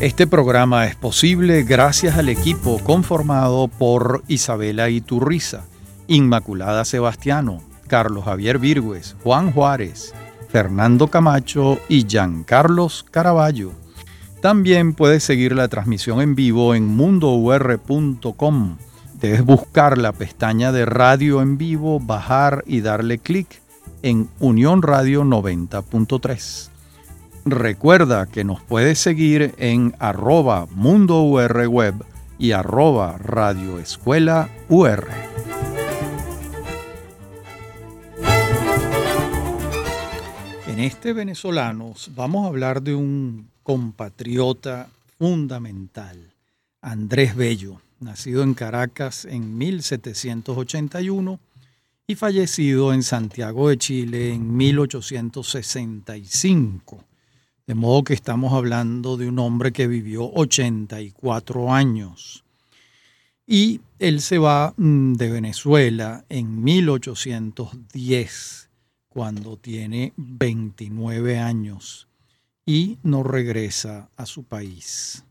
Este programa es posible gracias al equipo conformado por Isabela Iturriza, Inmaculada Sebastiano, Carlos Javier Virgües, Juan Juárez, Fernando Camacho y Giancarlos Caraballo. También puedes seguir la transmisión en vivo en mundour.com. Debes buscar la pestaña de radio en vivo, bajar y darle clic en Unión Radio 90.3. Recuerda que nos puedes seguir en arroba Mundo Web y arroba Radio Escuela UR. En este Venezolanos vamos a hablar de un compatriota fundamental, Andrés Bello, nacido en Caracas en 1781 y fallecido en Santiago de Chile en 1865. De modo que estamos hablando de un hombre que vivió 84 años. Y él se va mm, de Venezuela en 1810, cuando tiene 29 años, y no regresa a su país.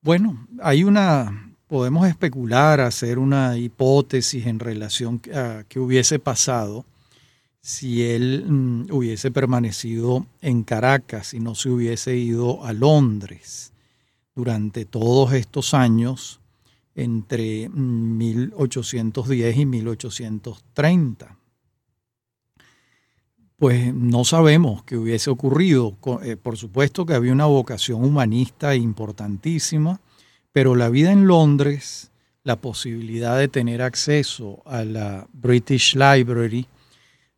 Bueno, hay una podemos especular, hacer una hipótesis en relación a qué hubiese pasado si él mm, hubiese permanecido en Caracas y no se hubiese ido a Londres durante todos estos años entre 1810 mm, y 1830. Pues no sabemos qué hubiese ocurrido. Eh, por supuesto que había una vocación humanista importantísima pero la vida en Londres, la posibilidad de tener acceso a la British Library,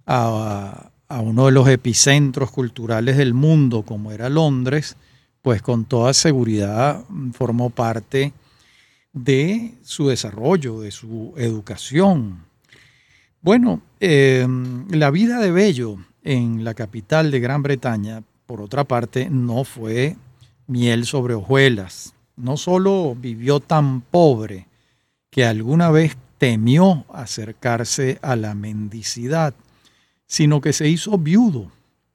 a, uno de los epicentros culturales del mundo como era Londres, pues con toda seguridad formó parte de su desarrollo, de su educación. Bueno, em, la vida de Bello en la capital de Gran Bretaña, por otra parte, no fue miel sobre hojuelas no solo vivió tan pobre que alguna vez temió acercarse a la mendicidad, sino que se hizo viudo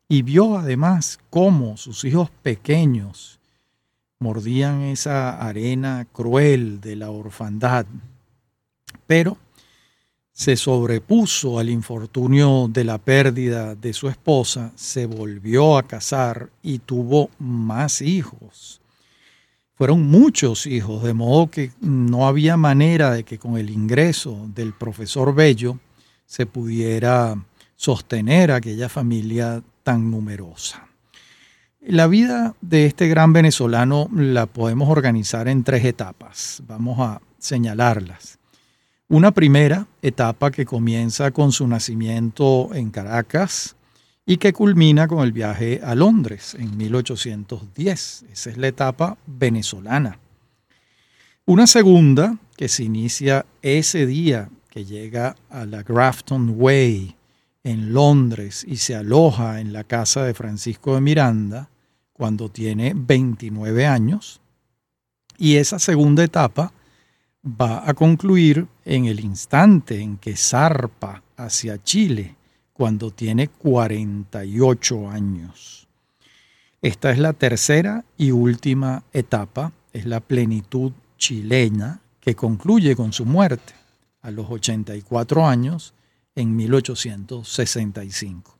y vio además cómo sus hijos pequeños mordían esa arena cruel de la orfandad. Pero se sobrepuso al infortunio de la pérdida de su esposa, se volvió a casar y tuvo más hijos fueron muchos hijos, de modo que no había manera de que con el ingreso del profesor Bello se pudiera sostener aquella familia tan numerosa. La vida de este gran venezolano la podemos organizar en tres etapas. Vamos a señalarlas. Una primera etapa que comienza con su nacimiento en Caracas, y que culmina con el viaje a Londres en 1810. Esa es la etapa venezolana. Una segunda que se inicia ese día que llega a la Grafton Way en Londres y se aloja en la casa de Francisco de Miranda cuando tiene 29 años. Y esa segunda etapa va a concluir en el instante en que zarpa hacia Chile cuando tiene 48 años. Esta es la tercera y última etapa, es la plenitud chilena que concluye con su muerte a los 84 años en 1865.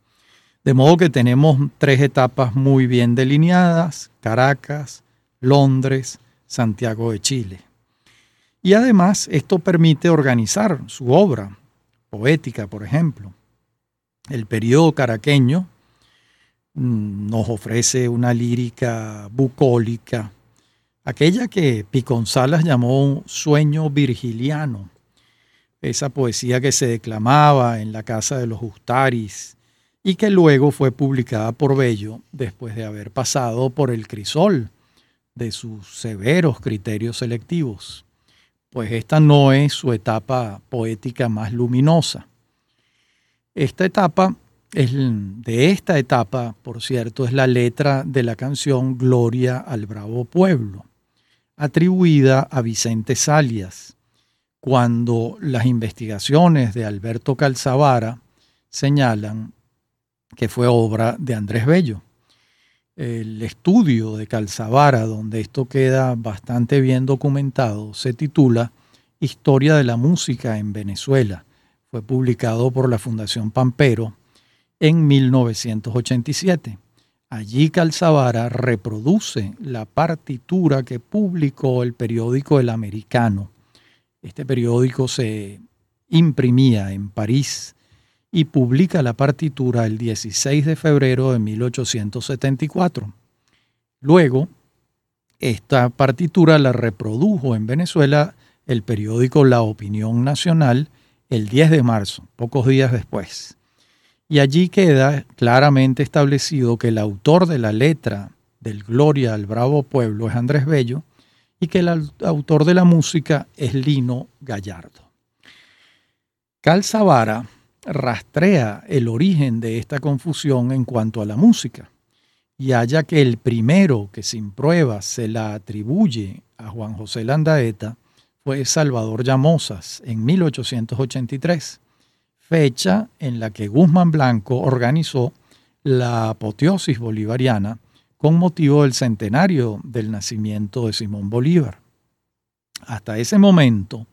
De modo que tenemos tres etapas muy bien delineadas, Caracas, Londres, Santiago de Chile. Y además esto permite organizar su obra poética, por ejemplo. El periodo caraqueño mm, nos ofrece una lírica bucólica, aquella que Piconzalas llamó sueño virgiliano, esa poesía que se declamaba en la casa de los Justaris y que luego fue publicada por Bello después de haber pasado por el crisol de sus severos criterios selectivos. Pues esta no es su etapa poética más luminosa. Esta etapa, es, de esta etapa, por cierto, es la letra de la canción Gloria al Bravo Pueblo, atribuida a Vicente Salias, cuando las investigaciones de Alberto Calzavara señalan que fue obra de Andrés Bello. el estudio de Calzavara, donde esto queda bastante bien documentado, se titula Historia de la Música en Venezuela. Fue publicado por la Fundación Pampero en 1987. Allí Calzavara reproduce la partitura que publicó el periódico El Americano. Este periódico se imprimía en París y publica la partitura el 16 de febrero de 1874. Luego, esta partitura la reprodujo en Venezuela el periódico La Opinión Nacional el 10 de marzo, pocos días después. Y allí queda claramente establecido que el autor de la letra del Gloria al Bravo Pueblo es Andrés Bello y que el autor de la música es Lino Gallardo. Calzavara rastrea el origen de esta confusión en cuanto a la música y haya que el primero que sin pruebas se la atribuye a Juan José Landaeta fue Salvador Llamosas en 1883, fecha en la que Guzmán Blanco organizó la apoteosis bolivariana con motivo del centenario del nacimiento de Simón Bolívar. Hasta ese momento,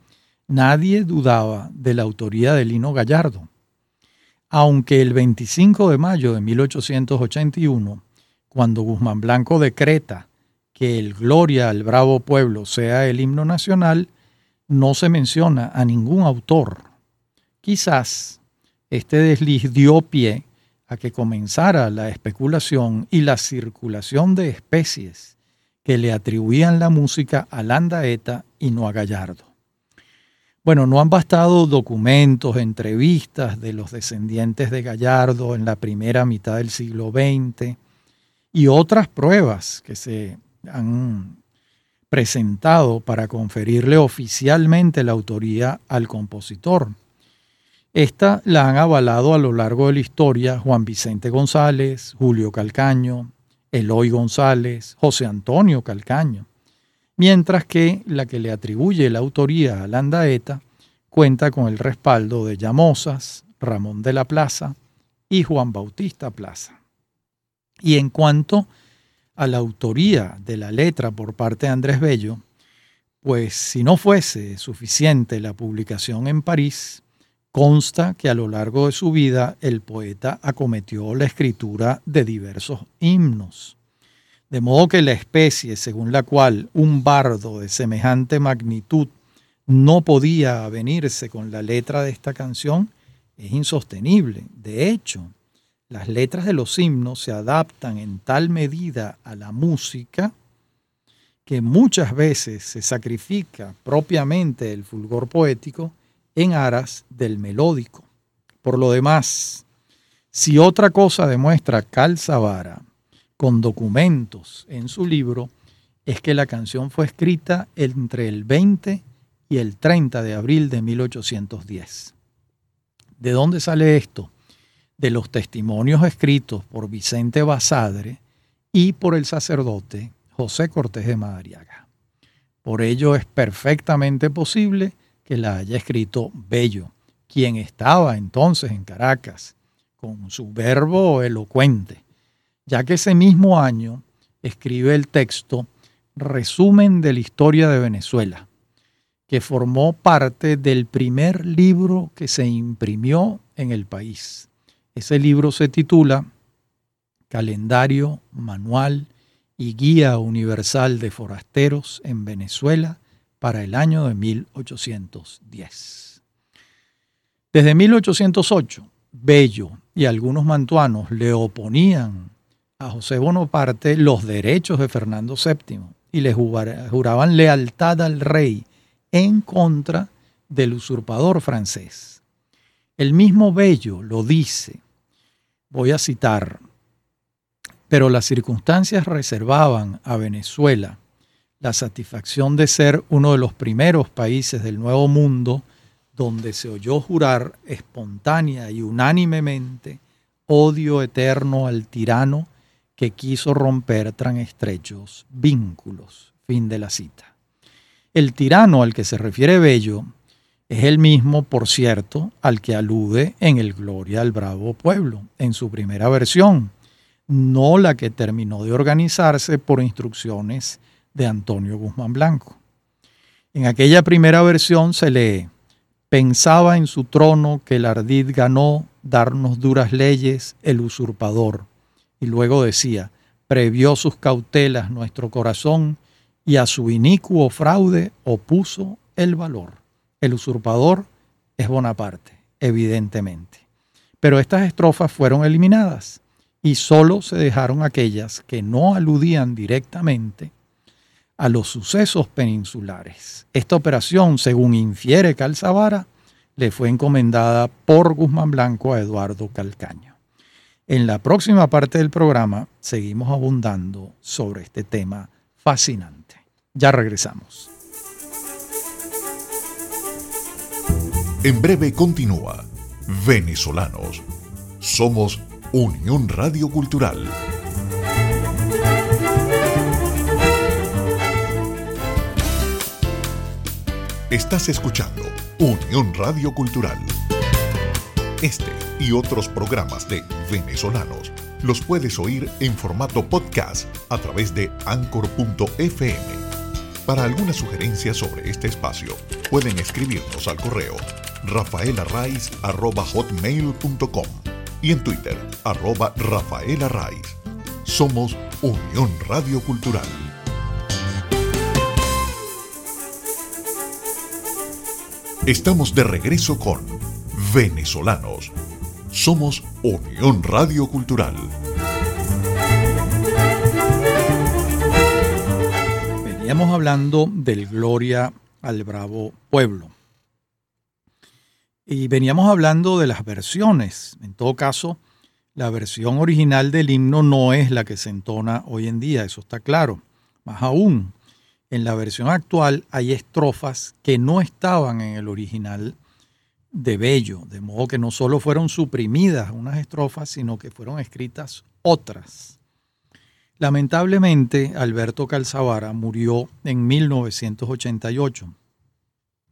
nadie dudaba de la autoría de Lino Gallardo, aunque el 25 de mayo de 1881, cuando Guzmán Blanco decreta que el Gloria al Bravo Pueblo sea el himno nacional, no se menciona a ningún autor. Quizás este desliz dio pie a que comenzara la especulación y la circulación de especies que le atribuían la música a Landaeta y no a Gallardo. Bueno, no han bastado documentos, entrevistas de los descendientes de Gallardo en la primera mitad del siglo XX y otras pruebas que se han presentado para conferirle oficialmente la autoría al compositor. Esta la han avalado a lo largo de la historia Juan Vicente González, Julio Calcaño, Eloy González, José Antonio Calcaño mientras que la que le atribuye la autoría a Landaeta cuenta con el respaldo de Llamosas, Ramón de la Plaza y Juan Bautista Plaza. Y en cuanto a la autoría de la letra por parte de Andrés Bello, pues si no fuese suficiente la publicación en París, consta que a lo largo de su vida el poeta acometió la escritura de diversos himnos. De modo que la especie según la cual un bardo de semejante magnitud no podía avenirse con la letra de esta canción es insostenible. De hecho, las letras de los himnos se adaptan en tal medida a la música que muchas veces se sacrifica propiamente el fulgor poético en aras del melódico. Por lo demás, si otra cosa demuestra Calzavara con documentos en su libro es que la canción fue escrita entre el 20 y el 30 de abril de 1810. ¿De dónde sale esto? De los testimonios escritos por Vicente Basadre y por el sacerdote José Cortés de Madariaga. Por ello es perfectamente posible que la haya escrito Bello, quien estaba entonces en Caracas, con su verbo elocuente ya que ese mismo año escribe el texto Resumen de la Historia de Venezuela, que formó parte del primer libro que se imprimió en el país. Ese libro se titula Calendario, Manual y Guía Universal de Forasteros en Venezuela para el año de 1810. Desde 1808, Bello y algunos mantuanos le oponían a José Bonaparte los derechos de Fernando VII y le juraban lealtad al rey en contra del usurpador francés. El mismo Bello lo dice, voy a citar, pero las circunstancias reservaban a Venezuela la satisfacción de ser uno de los primeros países del Nuevo Mundo donde se oyó jurar espontánea y unánimemente odio eterno al tirano que quiso romper tan estrechos vínculos. Fin de la cita. El tirano al que se refiere Bello es el mismo, por cierto, al que alude en el Gloria al Bravo Pueblo, en su primera versión, no la que terminó de organizarse por instrucciones de Antonio Guzmán Blanco. En aquella primera versión se lee, pensaba en su trono que el ardid ganó darnos duras leyes el usurpador. Y luego decía, previó sus cautelas nuestro corazón y a su inicuo fraude opuso el valor. El usurpador es Bonaparte, evidentemente. Pero estas estrofas fueron eliminadas y solo se dejaron aquellas que no aludían directamente a los sucesos peninsulares. Esta operación, según infiere Calzavara, le fue encomendada por Guzmán Blanco a Eduardo Calcaño. En la próxima parte del programa seguimos abundando sobre este tema fascinante. Ya regresamos. En breve continúa Venezolanos. Somos Unión Radio Cultural. Estás escuchando Unión Radio Cultural. Este y otros programas de venezolanos los puedes oír en formato podcast a través de anchor.fm. Para alguna sugerencia sobre este espacio, pueden escribirnos al correo rafaelarraiz.com y en Twitter, arroba rafaelarraiz. Somos Unión Radio Cultural. Estamos de regreso con Venezolanos. Somos Unión Radio Cultural. Veníamos hablando del Gloria al Bravo Pueblo. Y veníamos hablando de las versiones. En todo caso, la versión original del himno no es la que se entona hoy en día, eso está claro. Más aún, en la versión actual hay estrofas que no estaban en el original de Bello, de modo que no solo fueron suprimidas unas estrofas, sino que fueron escritas otras. Lamentablemente, Alberto Calzavara murió en 1988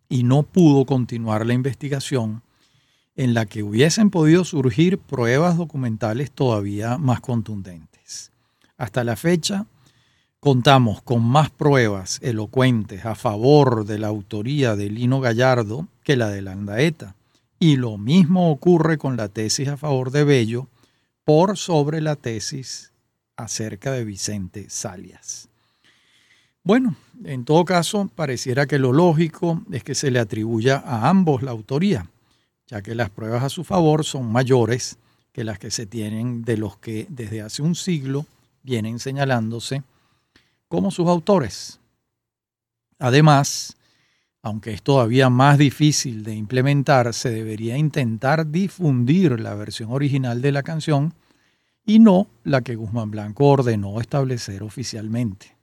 y no pudo continuar la investigación en la que hubiesen podido surgir pruebas documentales todavía más contundentes. Hasta la fecha, contamos con más pruebas elocuentes a favor de la autoría de Lino Gallardo que la de Landaeta. Y lo mismo ocurre con la tesis a favor de Bello por sobre la tesis acerca de Vicente Salias. Bueno, en todo caso, pareciera que lo lógico es que se le atribuya a ambos la autoría, ya que las pruebas a su favor son mayores que las que se tienen de los que desde hace un siglo vienen señalándose como sus autores. Además, aunque es todavía más difícil de implementar, se debería intentar difundir la versión original de la canción y no la que Guzmán Blanco ordenó establecer oficialmente.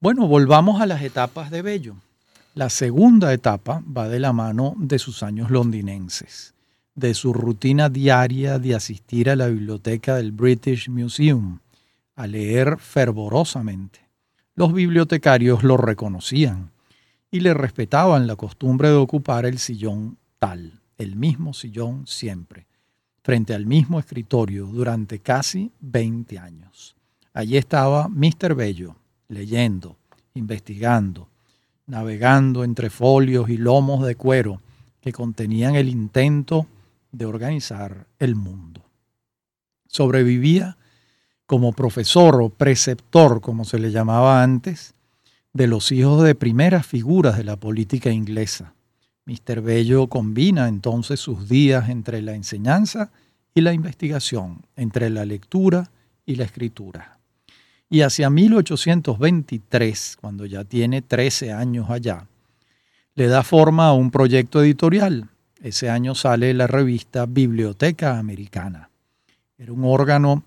Bueno, volvamos a las etapas de Bello. La segunda etapa va de la mano de sus años londinenses, de su rutina diaria de asistir a la biblioteca del British Museum, a leer fervorosamente. Los bibliotecarios lo reconocían y le respetaban la costumbre de ocupar el sillón tal, el mismo sillón siempre, frente al mismo escritorio durante casi 20 años. Allí estaba Mr. Bello, leyendo, investigando, navegando entre folios y lomos de cuero que contenían el intento de organizar el mundo. Sobrevivía como profesor o preceptor, como se le llamaba antes, de los hijos de primeras figuras de la política inglesa. Mr. Bello combina entonces sus días entre la enseñanza y la investigación, entre la lectura y la escritura. Y hacia 1823, cuando ya tiene 13 años allá, le da forma a un proyecto editorial. Ese año sale la revista Biblioteca Americana. Era un órgano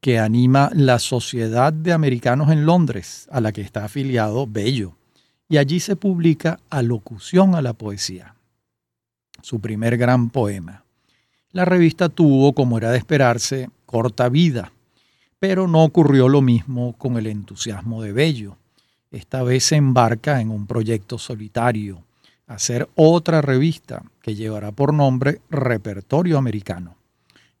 que anima la Sociedad de Americanos en Londres, a la que está afiliado Bello, y allí se publica Alocución a la Poesía, su primer gran poema. La revista tuvo, como era de esperarse, corta vida, pero no ocurrió lo mismo con el entusiasmo de Bello. Esta vez se embarca en un proyecto solitario, hacer otra revista que llevará por nombre Repertorio Americano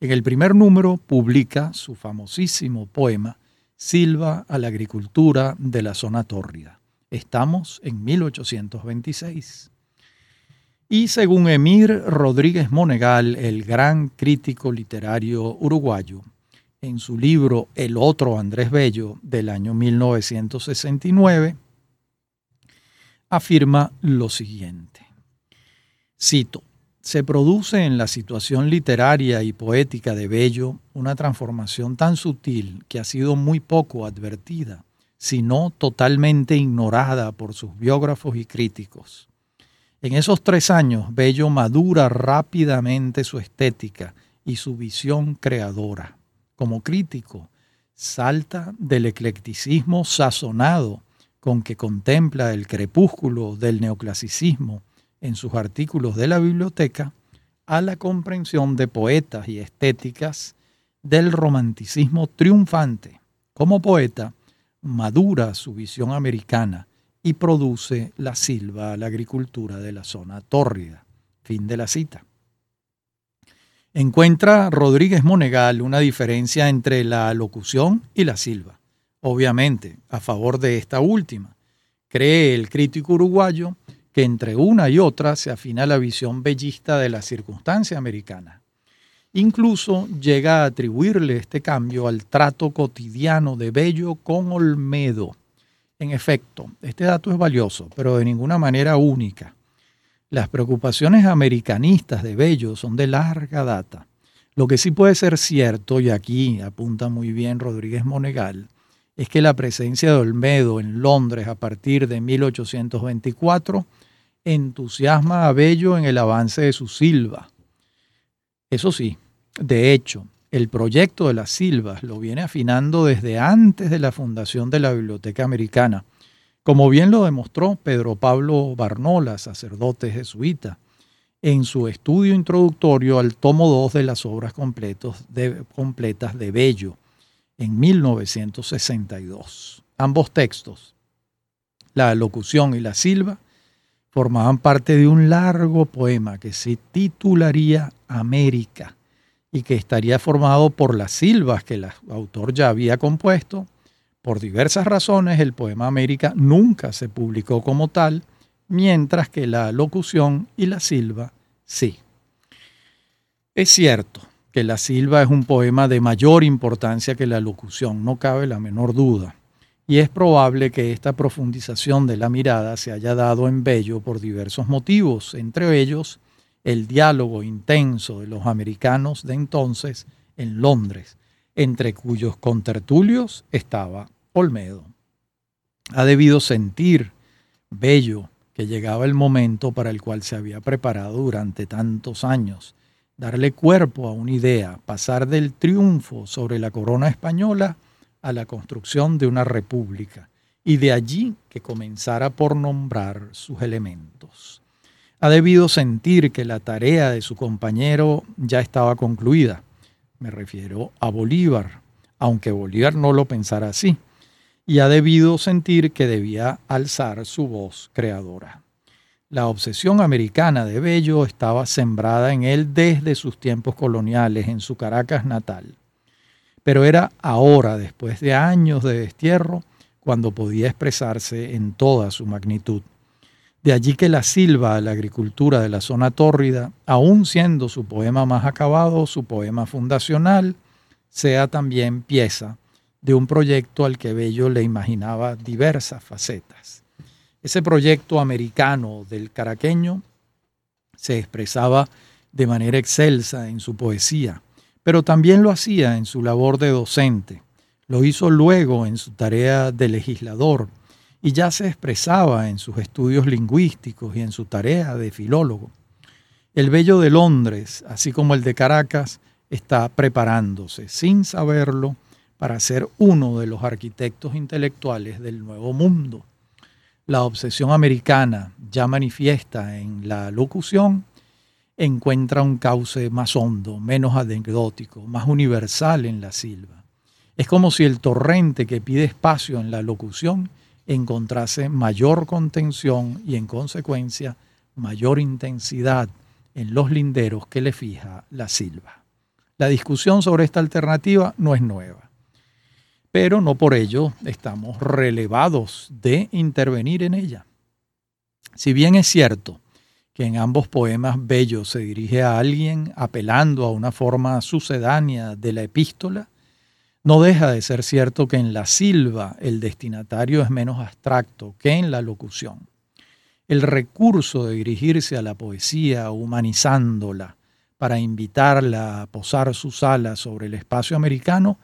En el primer número publica su famosísimo poema Silva a la agricultura de la zona tórrida. Estamos en 1826. Y según Emir Rodríguez Monegal, el gran crítico literario uruguayo, en su libro El otro Andrés Bello del año 1969, afirma lo siguiente. Cito, se produce en la situación literaria y poética de Bello una transformación tan sutil que ha sido muy poco advertida, sino totalmente ignorada por sus biógrafos y críticos. En esos tres años, Bello madura rápidamente su estética y su visión creadora. Como crítico, salta del eclecticismo sazonado con que contempla el crepúsculo del neoclasicismo en sus artículos de la biblioteca a la comprensión de poetas y estéticas del romanticismo triunfante. Como poeta, madura su visión americana y produce la silva a la agricultura de la zona tórrida. Fin de la cita. Encuentra Rodríguez Monegal una diferencia entre la locución y la silva, obviamente a favor de esta última. Cree el crítico uruguayo que entre una y otra se afina la visión bellista de la circunstancia americana. Incluso llega a atribuirle este cambio al trato cotidiano de Bello con Olmedo. En efecto, este dato es valioso, pero de ninguna manera única. Las preocupaciones americanistas de Bello son de larga data. Lo que sí puede ser cierto, y aquí apunta muy bien Rodríguez Monegal, es que la presencia de Olmedo en Londres a partir de 1824 entusiasma a Bello en el avance de su silva. Eso sí, de hecho, el proyecto de las silvas lo viene afinando desde antes de la fundación de la Biblioteca Americana, como bien lo demostró Pedro Pablo Barnola, sacerdote jesuita, en su estudio introductorio al tomo 2 de las obras completas de Bello, en 1962. Ambos textos, la locución y la silva, formaban parte de un largo poema que se titularía América y que estaría formado por las silvas que el autor ya había compuesto. Por diversas razones, el poema América nunca se publicó como tal, mientras que la locución y la silva sí. Es cierto, que la silva es un poema de mayor importancia que la locución, no cabe la menor duda. Y es probable que esta profundización de la mirada se haya dado en Bello por diversos motivos, entre ellos el diálogo intenso de los americanos de entonces en Londres, entre cuyos contertulios estaba Olmedo. Ha debido sentir Bello que llegaba el momento para el cual se había preparado durante tantos años darle cuerpo a una idea, pasar del triunfo sobre la corona española a la construcción de una república, y de allí que comenzara por nombrar sus elementos. Ha debido sentir que la tarea de su compañero ya estaba concluida. Me refiero a Bolívar, aunque Bolívar no lo pensara así, y ha debido sentir que debía alzar su voz creadora. La obsesión americana de Bello estaba sembrada en él desde sus tiempos coloniales en su Caracas natal. Pero era ahora, después de años de destierro, cuando podía expresarse en toda su magnitud. De allí que la silva la agricultura de la zona tórrida, aun siendo su poema más acabado, su poema fundacional, sea también pieza de un proyecto al que Bello le imaginaba diversas facetas. Ese proyecto americano del caraqueño se expresaba de manera excelsa en su poesía, pero también lo hacía en su labor de docente. Lo hizo luego en su tarea de legislador y ya se expresaba en sus estudios lingüísticos y en su tarea de filólogo. El Bello de Londres, así como el de Caracas, está preparándose, sin saberlo, para ser uno de los arquitectos intelectuales del nuevo mundo la obsesión americana ya manifiesta en la locución, encuentra un cauce más hondo, menos anecdótico, más universal en la silva. Es como si el torrente que pide espacio en la locución encontrase mayor contención y en consecuencia mayor intensidad en los linderos que le fija la silva. La discusión sobre esta alternativa no es nueva, pero no por ello estamos relevados de intervenir en ella. Si bien es cierto que en ambos poemas Bello se dirige a alguien apelando a una forma sucedánea de la epístola, no deja de ser cierto que en la silva el destinatario es menos abstracto que en la locución. El recurso de dirigirse a la poesía humanizándola para invitarla a posar sus alas sobre el espacio americano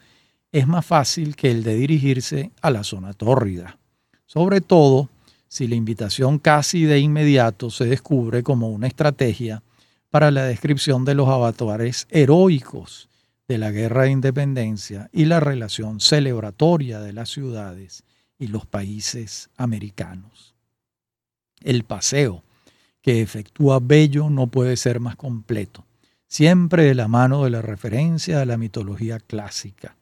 es más fácil que el de dirigirse a la zona tórrida, sobre todo si la invitación casi de inmediato se descubre como una estrategia para la descripción de los avatares heroicos de la guerra de independencia y la relación celebratoria de las ciudades y los países americanos. El paseo que efectúa Bello no puede ser más completo, siempre de la mano de la referencia a la mitología clásica.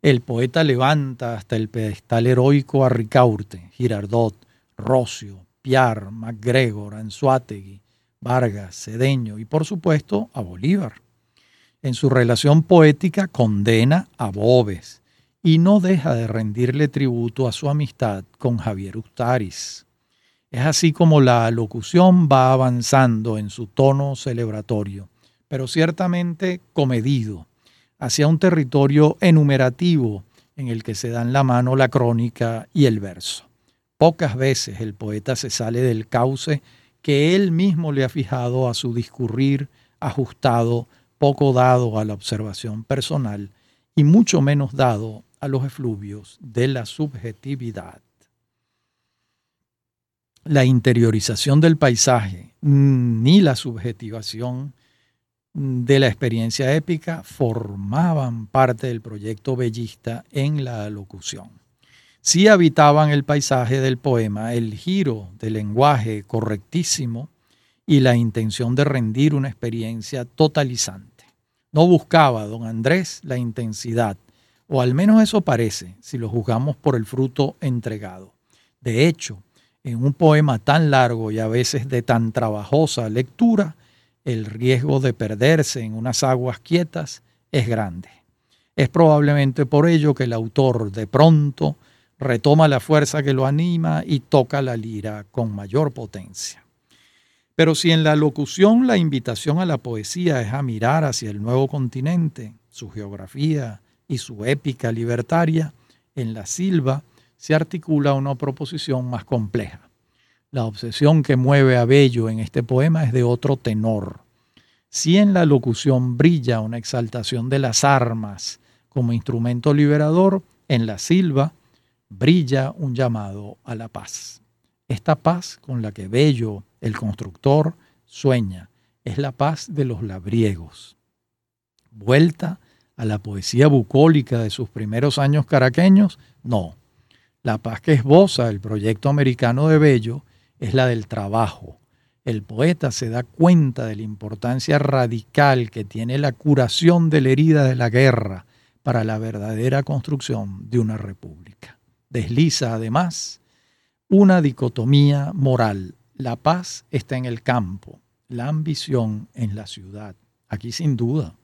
El poeta levanta hasta el pedestal heroico a Ricaurte, Girardot, Rocio, Piar, MacGregor, Anzuategui, Vargas, Cedeño y por supuesto a Bolívar. En su relación poética condena a Bobes y no deja de rendirle tributo a su amistad con Javier Ustaris. Es así como la locución va avanzando en su tono celebratorio, pero ciertamente comedido, hacia un territorio enumerativo en el que se dan la mano la crónica y el verso. Pocas veces el poeta se sale del cauce que él mismo le ha fijado a su discurrir ajustado, poco dado a la observación personal y mucho menos dado a los efluvios de la subjetividad. La interiorización del paisaje ni la subjetivación de la experiencia épica formaban parte del proyecto bellista en la locución sí habitaban el paisaje del poema el giro del lenguaje correctísimo y la intención de rendir una experiencia totalizante. No buscaba don Andrés la intensidad, o al menos eso parece, si lo juzgamos por el fruto entregado. De hecho, en un poema tan largo y a veces de tan trabajosa lectura, el riesgo de perderse en unas aguas quietas es grande. Es probablemente por ello que el autor de pronto retoma la fuerza que lo anima y toca la lira con mayor potencia. Pero si en la locución la invitación a la poesía es a mirar hacia el nuevo continente, su geografía y su épica libertaria, en la silva se articula una proposición más compleja. La obsesión que mueve a Bello en este poema es de otro tenor. Si en la locución brilla una exaltación de las armas como instrumento liberador, en la silva brilla un llamado a la paz. Esta paz con la que Bello, el constructor, sueña, es la paz de los labriegos. Vuelta a la poesía bucólica de sus primeros años caraqueños, no. La paz que esboza el proyecto americano de Bello es la del trabajo. El poeta se da cuenta de la importancia radical que tiene la curación de la herida de la guerra para la verdadera construcción de una república desliza además una dicotomía moral. La paz está en el campo, la ambición en la ciudad. Aquí sin duda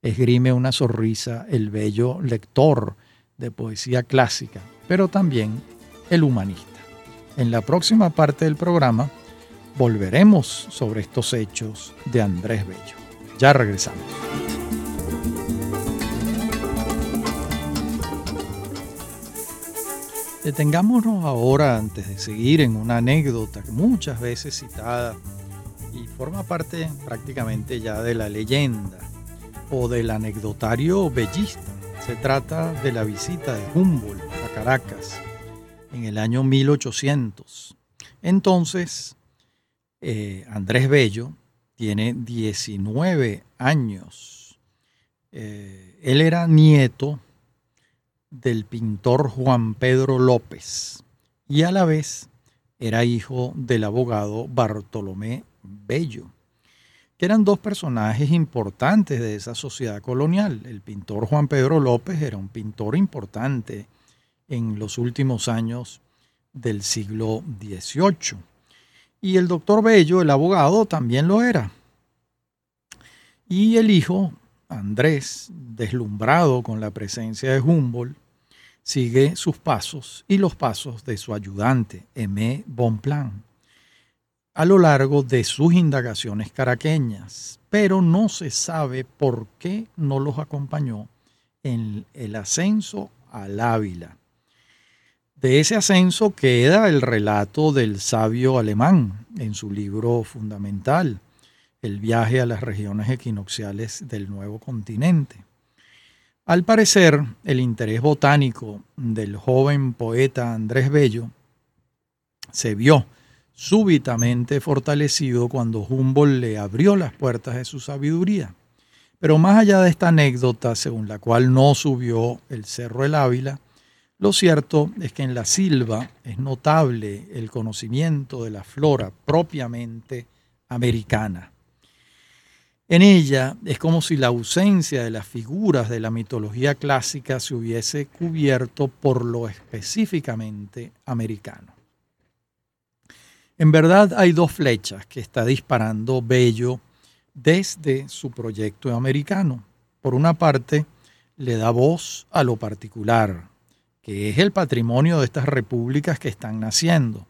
esgrime una sonrisa el bello lector de poesía clásica, pero también el humanista. En la próxima parte del programa volveremos sobre estos hechos de Andrés Bello. Ya regresamos. Detengámonos ahora antes de seguir en una anécdota muchas veces citada y forma parte prácticamente ya de la leyenda o del anecdotario bellista. Se trata de la visita de Humboldt a Caracas en el año 1800. Entonces, eh, Andrés Bello tiene 19 años. Eh, él era nieto del pintor Juan Pedro López y a la vez era hijo del abogado Bartolomé Bello, que eran dos personajes importantes de esa sociedad colonial. El pintor Juan Pedro López era un pintor importante en los últimos años del siglo XVIII. Y el doctor Bello, el abogado, también lo era. Y el hijo Andrés, deslumbrado con la presencia de Humboldt, sigue sus pasos y los pasos de su ayudante, Aimé Bonpland, a lo largo de sus indagaciones caraqueñas, pero no se sabe por qué no los acompañó en el ascenso al Ávila. De ese ascenso queda el relato del sabio alemán en su libro fundamental, El viaje a las regiones equinocciales del nuevo continente. Al parecer, el interés botánico del joven poeta Andrés Bello se vio súbitamente fortalecido cuando Humboldt le abrió las puertas de su sabiduría. Pero más allá de esta anécdota, según la cual no subió el Cerro del Ávila, lo cierto es que en la silva es notable el conocimiento de la flora propiamente americana. En ella es como si la ausencia de las figuras de la mitología clásica se hubiese cubierto por lo específicamente americano. En verdad hay dos flechas que está disparando Bello desde su proyecto americano. Por una parte, le da voz a lo particular, que es el patrimonio de estas repúblicas que están naciendo,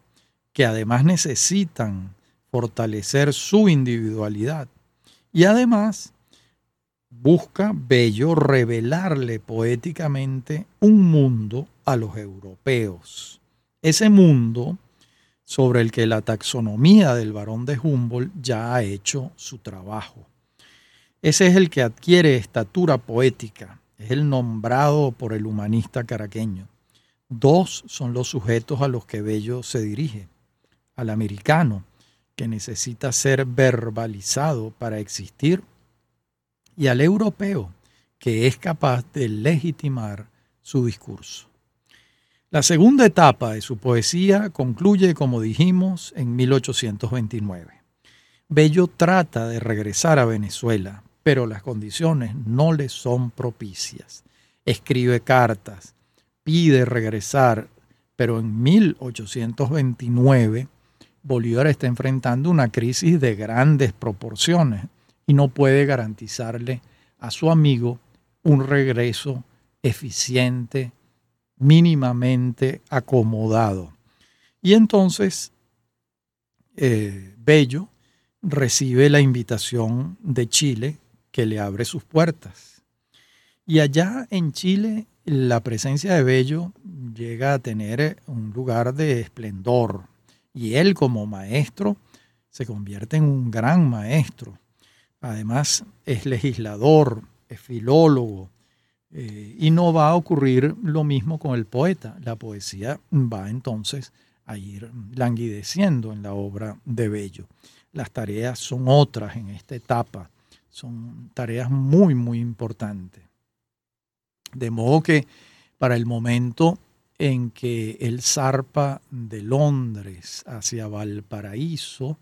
que además necesitan fortalecer su individualidad. Y además busca Bello revelarle poéticamente un mundo a los europeos. Ese mundo sobre el que la taxonomía del varón de Humboldt ya ha hecho su trabajo. Ese es el que adquiere estatura poética, es el nombrado por el humanista caraqueño. Dos son los sujetos a los que Bello se dirige. Al americano, que necesita ser verbalizado para existir, y al europeo, que es capaz de legitimar su discurso. La segunda etapa de su poesía concluye, como dijimos, en 1829. Bello trata de regresar a Venezuela, pero las condiciones no le son propicias. Escribe cartas, pide regresar, pero en 1829 Bolívar está enfrentando una crisis de grandes proporciones y no puede garantizarle a su amigo un regreso eficiente, mínimamente acomodado. Y entonces eh, Bello recibe la invitación de Chile que le abre sus puertas. Y allá en Chile la presencia de Bello llega a tener un lugar de esplendor y él como maestro se convierte en un gran maestro. Además es legislador, es filólogo eh, y no va a ocurrir lo mismo con el poeta. La poesía va entonces a ir languideciendo en la obra de Bello. Las tareas son otras en esta etapa, son tareas muy, muy importantes. De modo que para el momento en que él zarpa de Londres hacia Valparaíso,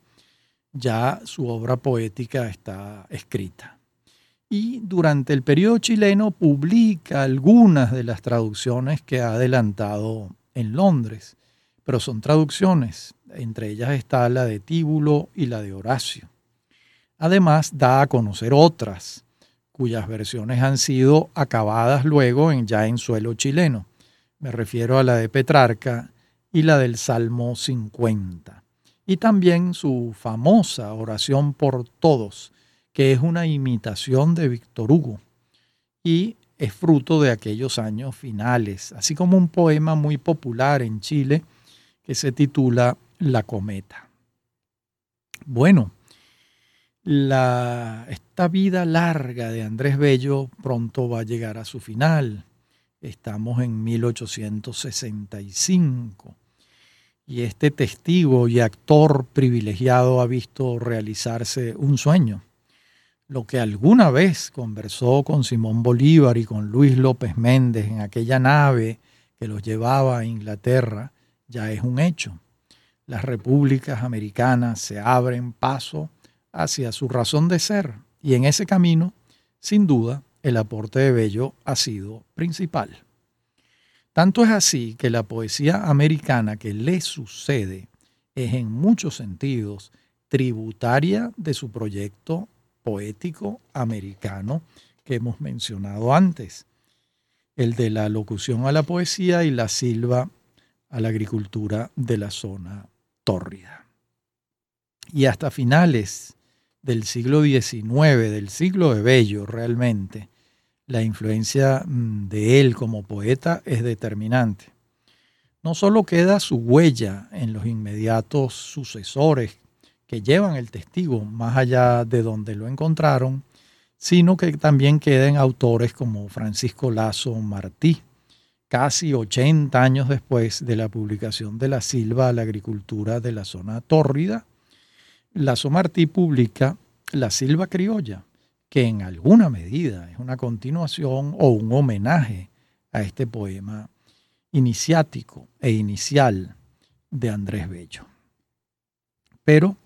ya su obra poética está escrita. Y durante el periodo chileno publica algunas de las traducciones que ha adelantado en Londres, pero son traducciones, entre ellas está la de Tíbulo y la de Horacio. Además, da a conocer otras cuyas versiones han sido acabadas luego en, ya en suelo chileno. Me refiero a la de Petrarca y la del Salmo 50. Y también su famosa oración por todos, que es una imitación de Víctor Hugo y es fruto de aquellos años finales, así como un poema muy popular en Chile que se titula La cometa. Bueno, la, esta vida larga de Andrés Bello pronto va a llegar a su final. Estamos en 1865 y este testigo y actor privilegiado ha visto realizarse un sueño. Lo que alguna vez conversó con Simón Bolívar y con Luis López Méndez en aquella nave que los llevaba a Inglaterra ya es un hecho. Las repúblicas americanas se abren paso hacia su razón de ser y en ese camino, sin duda, el aporte de Bello ha sido principal. Tanto es así que la poesía americana que le sucede es en muchos sentidos tributaria de su proyecto poético americano que hemos mencionado antes, el de la locución a la poesía y la silva a la agricultura de la zona tórrida. Y hasta finales del siglo XIX, del siglo de Bello realmente, la influencia mm, de él como poeta es determinante. No solo queda su huella en los inmediatos sucesores que llevan el testigo más allá de donde lo encontraron, sino que también queden autores como Francisco Lazo Martí, casi 80 años después de la publicación de La Silva a la agricultura de la zona tórrida. Lazo Martí publica La Silva Criolla, que en alguna medida es una continuación o un homenaje a este poema iniciático e inicial de Andrés Bello. Pero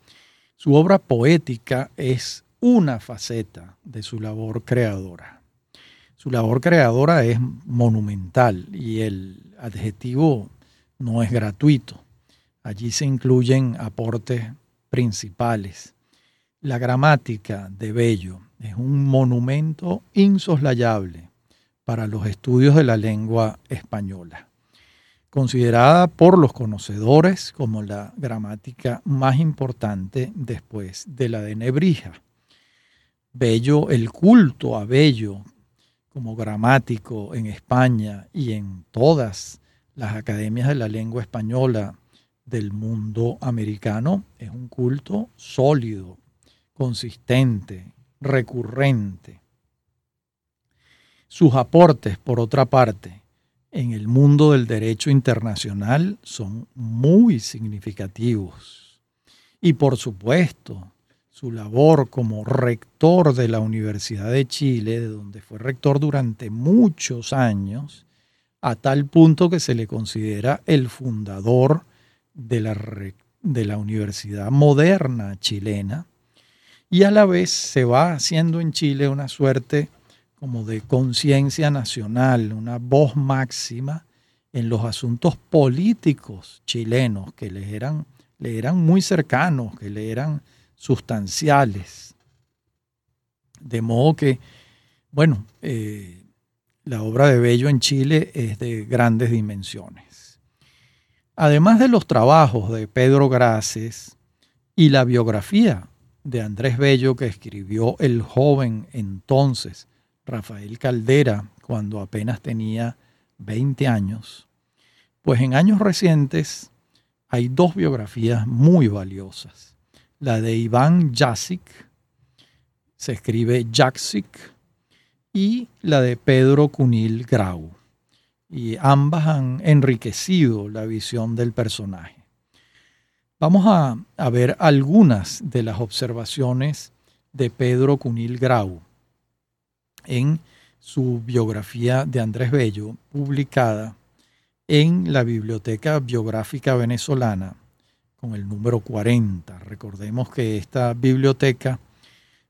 su obra poética es una faceta de su labor creadora. Su labor creadora es monumental y el adjetivo no es gratuito. Allí se incluyen aportes principales. La gramática de Bello es un monumento insoslayable para los estudios de la lengua española, considerada por los conocedores como la gramática más importante después de la de Nebrija. Bello, el culto a Bello como gramático en España y en todas las academias de la lengua española del mundo americano es un culto sólido, consistente, recurrente. Sus aportes, por otra parte, en el mundo del derecho internacional son muy significativos. Y por supuesto, su labor como rector de la Universidad de Chile, de donde fue rector durante muchos años, a tal punto que se le considera el fundador de la, de la Universidad Moderna chilena, y a la vez se va haciendo en Chile una suerte como de conciencia nacional, una voz máxima en los asuntos políticos chilenos que le eran, le eran muy cercanos, que le eran sustanciales. De modo que, bueno, eh, la obra de Bello en Chile es de grandes dimensiones. Además de los trabajos de Pedro Graces y la biografía de Andrés Bello que escribió el joven entonces Rafael Caldera cuando apenas tenía 20 años, pues en años recientes hay dos biografías muy valiosas la de Iván Jasic, se escribe Jaksic, y la de Pedro Cunil Grau. Y ambas han enriquecido la visión del personaje. Vamos a, ver algunas de las observaciones de Pedro Cunil Grau en su biografía de Andrés Bello, publicada en la Biblioteca Biográfica Venezolana con el número 40. Recordemos que esta biblioteca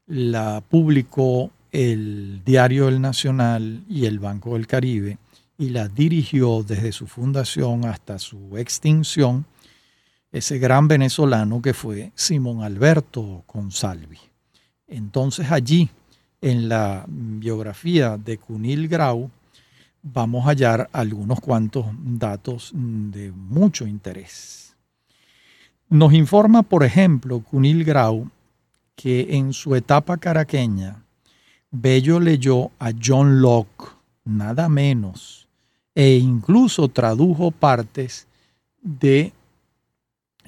la publicó el Diario El Nacional y el Banco del Caribe y la dirigió desde su fundación hasta su extinción ese gran venezolano que fue Simón Alberto Consalvi. Entonces allí, en la biografía de Cunil Grau, vamos a hallar algunos cuantos datos de mucho interés. Nos informa, por ejemplo, Cunil Grau, que en su etapa caraqueña, Bello leyó a John Locke, nada menos, e incluso tradujo partes de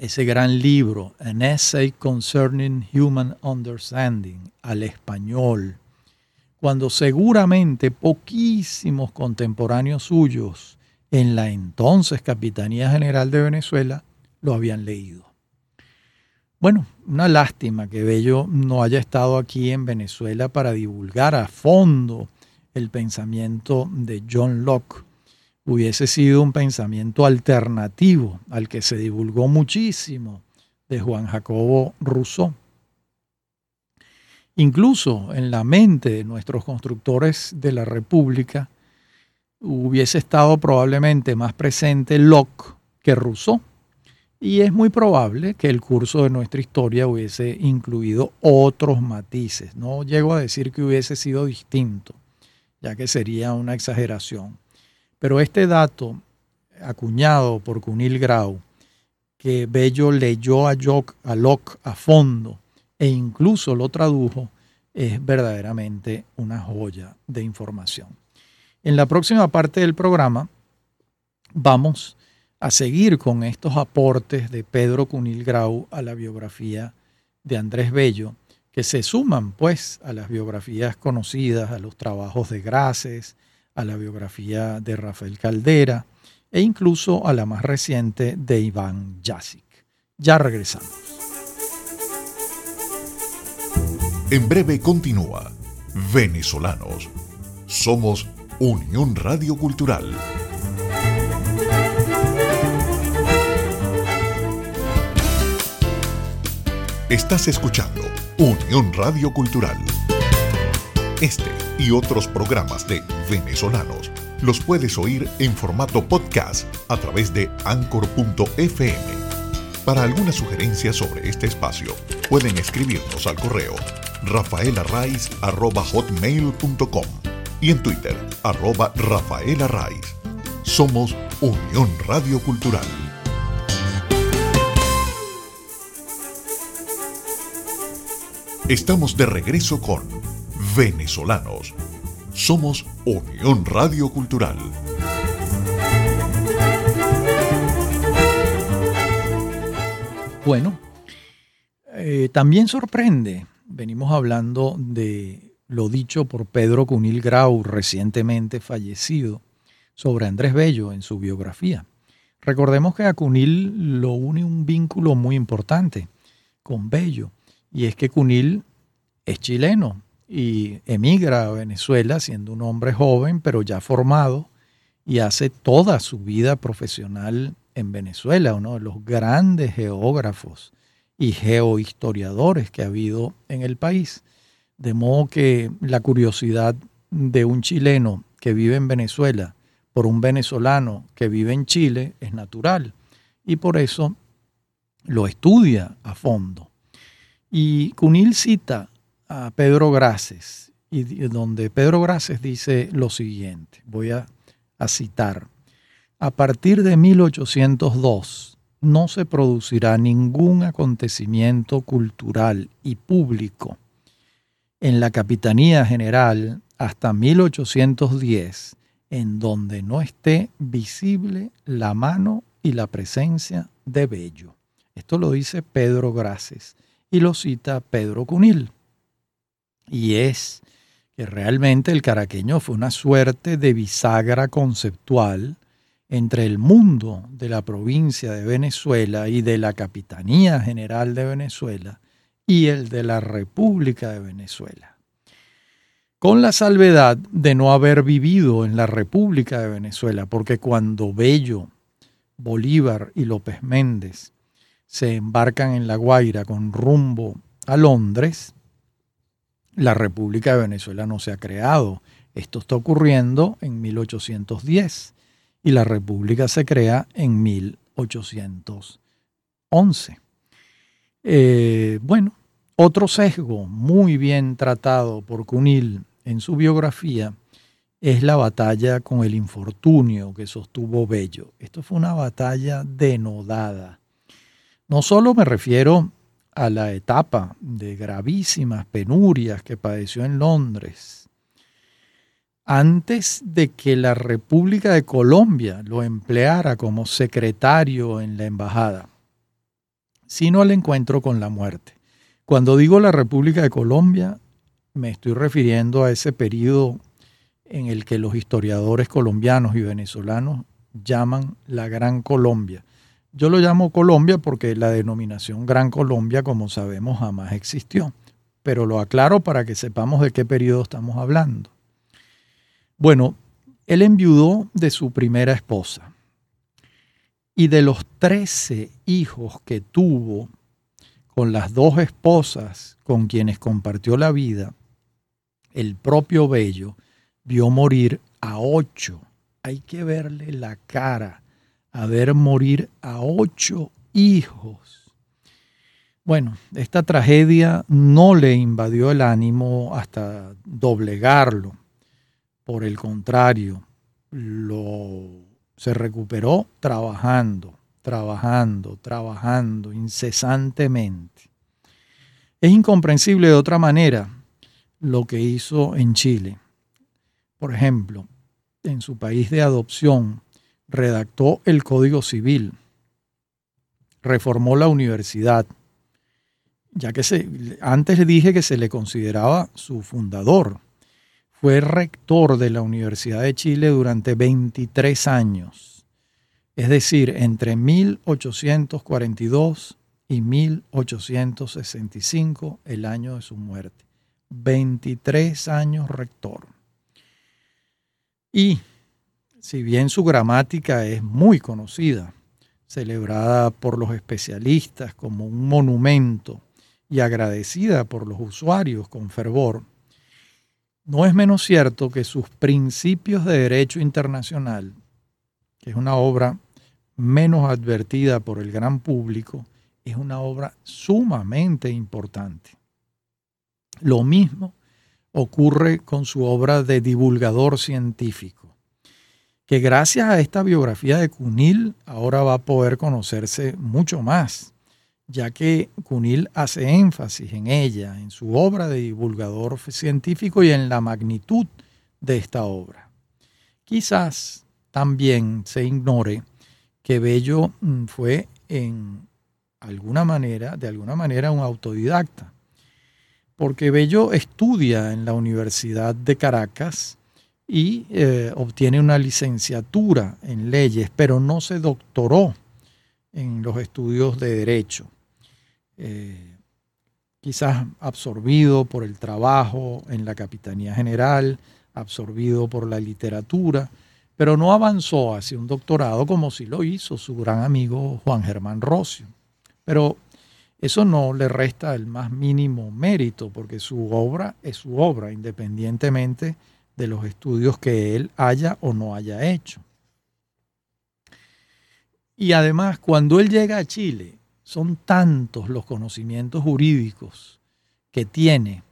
ese gran libro, An Essay Concerning Human Understanding, al español, cuando seguramente poquísimos contemporáneos suyos en la entonces Capitanía General de Venezuela lo habían leído. Bueno, una lástima que Bello no haya estado aquí en Venezuela para divulgar a fondo el pensamiento de John Locke. Hubiese sido un pensamiento alternativo al que se divulgó muchísimo de Juan Jacobo Rousseau. Incluso en la mente de nuestros constructores de la República hubiese estado probablemente más presente Locke que Rousseau Y es muy probable que el curso de nuestra historia hubiese incluido otros matices. No llego a decir que hubiese sido distinto, ya que sería una exageración. Pero este dato, acuñado por Cunil Grau, que Bello leyó a, a Locke a fondo e incluso lo tradujo, es verdaderamente una joya de información. En la próxima parte del programa vamos a seguir con estos aportes de Pedro Cunil Grau a la biografía de Andrés Bello, que se suman pues a las biografías conocidas, a los trabajos de Graces, a la biografía de Rafael Caldera e incluso a la más reciente de Iván Jasic. Ya regresamos. En breve continúa Venezolanos. Somos Unión Radio Cultural. Estás escuchando Unión Radio Cultural. Este y otros programas de venezolanos los puedes oír en formato podcast a través de anchor.fm. Para alguna sugerencia sobre este espacio, pueden escribirnos al correo rafaelarraiz.com y en Twitter, arroba rafaelarraiz. Somos Unión Radio Cultural. Estamos de regreso con Venezolanos. Somos Unión Radio Cultural. Bueno, eh, también sorprende, venimos hablando de lo dicho por Pedro Cunil Grau, recientemente fallecido, sobre Andrés Bello en su biografía. Recordemos que a Cunil lo une un vínculo muy importante con Bello y es que Cunil es chileno y emigra a Venezuela siendo un hombre joven, pero ya formado, y hace toda su vida profesional en Venezuela, uno de los grandes geógrafos y geohistoriadores que ha habido en el país. De modo que la curiosidad de un chileno que vive en Venezuela por un venezolano que vive en Chile es natural y por eso lo estudia a fondo. Y Cunil cita a Pedro Graces, y donde Pedro Graces dice lo siguiente, voy a, a citar, a partir de 1802 no se producirá ningún acontecimiento cultural y público en la Capitanía General hasta 1810 en donde no esté visible la mano y la presencia de Bello. Esto lo dice Pedro Graces y lo cita Pedro Cunil. Y es que realmente el caraqueño fue una suerte de bisagra conceptual entre el mundo de la provincia de Venezuela y de la Capitanía General de Venezuela y el de la República de Venezuela. Con la salvedad de no haber vivido en la República de Venezuela, porque cuando Bello, Bolívar y López Méndez se embarcan en La Guaira con rumbo a Londres, la República de Venezuela no se ha creado. Esto está ocurriendo en 1810 y la República se crea en 1811. Eh, bueno, otro sesgo muy bien tratado por Cunil en su biografía es la batalla con el infortunio que sostuvo Bello. Esto fue una batalla denodada no solo me refiero a la etapa de gravísimas penurias que padeció en Londres, antes de que la República de Colombia lo empleara como secretario en la embajada, sino al encuentro con la muerte. Cuando digo la República de Colombia, me estoy refiriendo a ese periodo en el que los historiadores colombianos y venezolanos llaman la Gran Colombia, yo lo llamo Colombia porque la denominación Gran Colombia, como sabemos, jamás existió. Pero lo aclaro para que sepamos de qué periodo estamos hablando. Bueno, él enviudó de su primera esposa. Y de los trece hijos que tuvo con las dos esposas con quienes compartió la vida, el propio Bello vio morir a ocho. Hay que verle la cara a ver morir a ocho hijos. Bueno, esta tragedia no le invadió el ánimo hasta doblegarlo. Por el contrario, lo, se recuperó trabajando, trabajando, trabajando incesantemente. Es incomprensible de otra manera lo que hizo en Chile. Por ejemplo, en su país de adopción, redactó el Código Civil, reformó la universidad, ya que se, antes le dije que se le consideraba su fundador. Fue rector de la Universidad de Chile durante 23 años, es decir, entre 1842 y 1865, el año de su muerte. 23 años rector. Y si bien su gramática es muy conocida, celebrada por los especialistas como un monumento y agradecida por los usuarios con fervor, no es menos cierto que sus principios de derecho internacional, que es una obra menos advertida por el gran público, es una obra sumamente importante. Lo mismo ocurre con su obra de divulgador científico, que gracias a esta biografía de Cunil ahora va a poder conocerse mucho más, ya que Cunil hace énfasis en ella, en su obra de divulgador científico y en la magnitud de esta obra. Quizás también se ignore que Bello mm, fue en alguna manera, de alguna manera, un autodidacta porque Bello estudia en la Universidad de Caracas y eh, obtiene una licenciatura en leyes, pero no se doctoró en los estudios de derecho. Eh, quizás absorbido por el trabajo en la Capitanía General, absorbido por la literatura, pero no avanzó hacia un doctorado como sí lo hizo su gran amigo Juan Germán Rocio. Pero eso no le resta el más mínimo mérito, porque su obra es su obra, independientemente de los estudios que él haya o no haya hecho. Y además, cuando él llega a Chile, son tantos los conocimientos jurídicos que tiene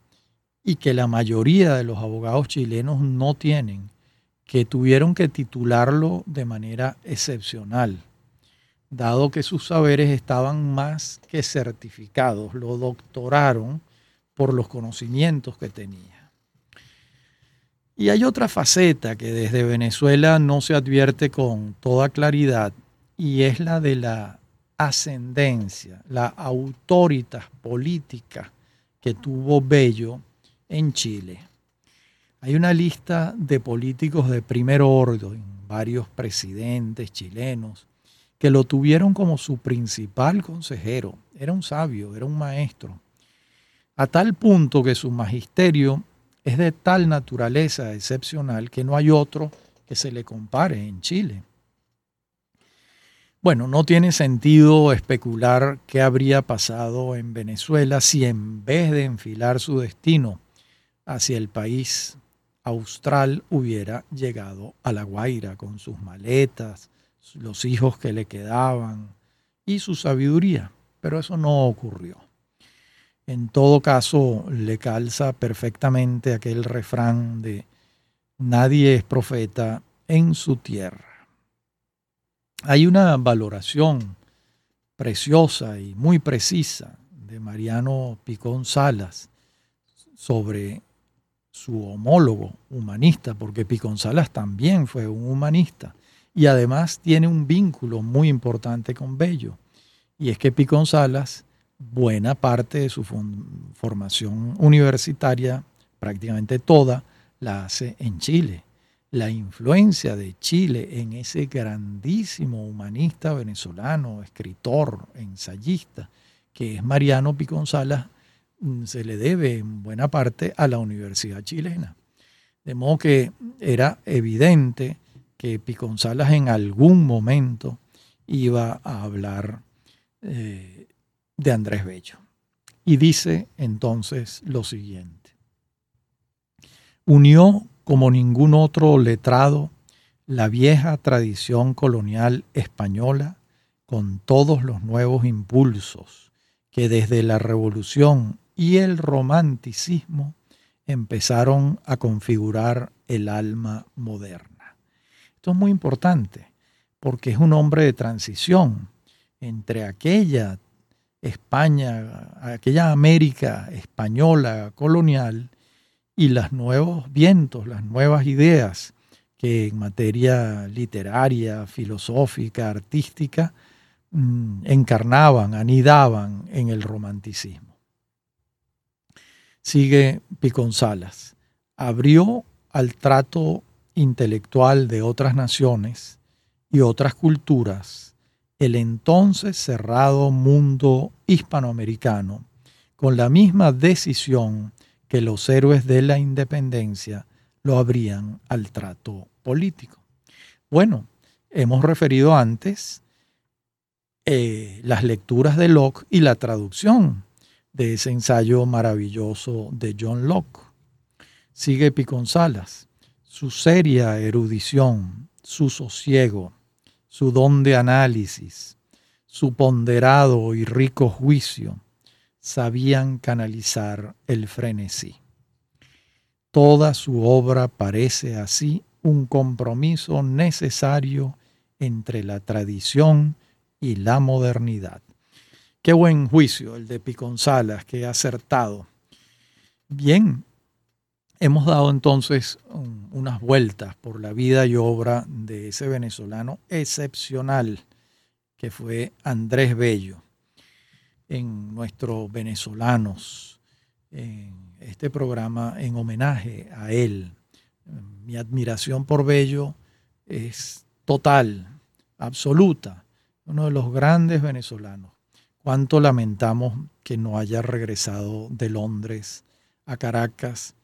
y que la mayoría de los abogados chilenos no tienen, que tuvieron que titularlo de manera excepcional dado que sus saberes estaban más que certificados, lo doctoraron por los conocimientos que tenía. Y hay otra faceta que desde Venezuela no se advierte con toda claridad y es la de la ascendencia, la autoritas política que tuvo Bello en Chile. Hay una lista de políticos de primer orden, varios presidentes chilenos, que lo tuvieron como su principal consejero. Era un sabio, era un maestro. A tal punto que su magisterio es de tal naturaleza excepcional que no hay otro que se le compare en Chile. Bueno, no tiene sentido especular qué habría pasado en Venezuela si en vez de enfilar su destino hacia el país austral hubiera llegado a La Guaira con sus maletas, los hijos que le quedaban y su sabiduría, pero eso no ocurrió. En todo caso, le calza perfectamente aquel refrán de nadie es profeta en su tierra. Hay una valoración preciosa y muy precisa de Mariano Picón Salas sobre su homólogo humanista, porque Picón Salas también fue un humanista y además tiene un vínculo muy importante con Bello. Y es que Picón Salas, buena parte de su formación universitaria, prácticamente toda, la hace en Chile. La influencia de Chile en ese grandísimo humanista venezolano, escritor, ensayista, que es Mariano Picón Salas, mm, se le debe en buena parte a la Universidad chilena. De modo que era evidente que Piconzalas en algún momento iba a hablar eh, de Andrés Bello. Y dice entonces lo siguiente. Unió como ningún otro letrado la vieja tradición colonial española con todos los nuevos impulsos que desde la revolución y el romanticismo empezaron a configurar el alma moderna. Esto es muy importante porque es un hombre de transición entre aquella España, aquella América española colonial y los nuevos vientos, las nuevas ideas que en materia literaria, filosófica, artística, mm, encarnaban, anidaban en el romanticismo. Sigue Piconzalas. Abrió al trato intelectual de otras naciones y otras culturas el entonces cerrado mundo hispanoamericano con la misma decisión que los héroes de la independencia lo abrían al trato político. Bueno, hemos referido antes eh, las lecturas de Locke y la traducción de ese ensayo maravilloso de John Locke. Sigue Piconzalas, su seria erudición, su sosiego, su don de análisis, su ponderado y rico juicio, sabían canalizar el frenesí. Toda su obra parece así un compromiso necesario entre la tradición y la modernidad. Qué buen juicio el de Piconzalas, qué acertado. Bien, hemos dado entonces unas vueltas por la vida y obra de ese venezolano excepcional que fue Andrés Bello en nuestros venezolanos, en este programa en homenaje a él. Mi admiración por Bello es total, absoluta, uno de los grandes venezolanos. Cuánto lamentamos que no haya regresado de Londres a Caracas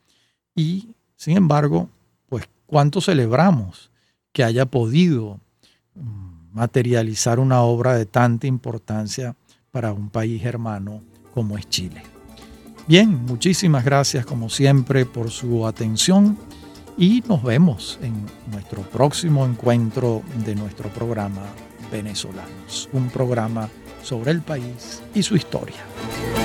y, sin embargo, pues cuánto celebramos que haya podido mm, materializar una obra de tanta importancia para un país hermano como es Chile. Bien, muchísimas gracias como siempre por su atención y nos vemos en nuestro próximo encuentro de nuestro programa Venezolanos, un programa sobre el país y su historia.